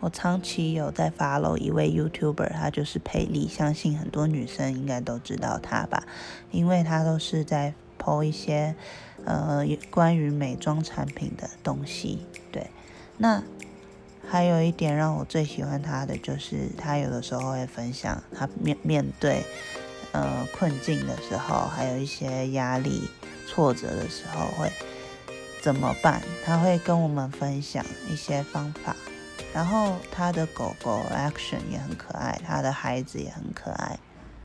我长期有在 follow 一位 YouTuber，他就是佩丽，相信很多女生应该都知道他吧，因为他都是在 po 一些呃关于美妆产品的东西。对，那还有一点让我最喜欢他的，就是他有的时候会分享他面面对呃困境的时候，还有一些压力挫折的时候会怎么办，他会跟我们分享一些方法。然后他的狗狗 Action 也很可爱，他的孩子也很可爱。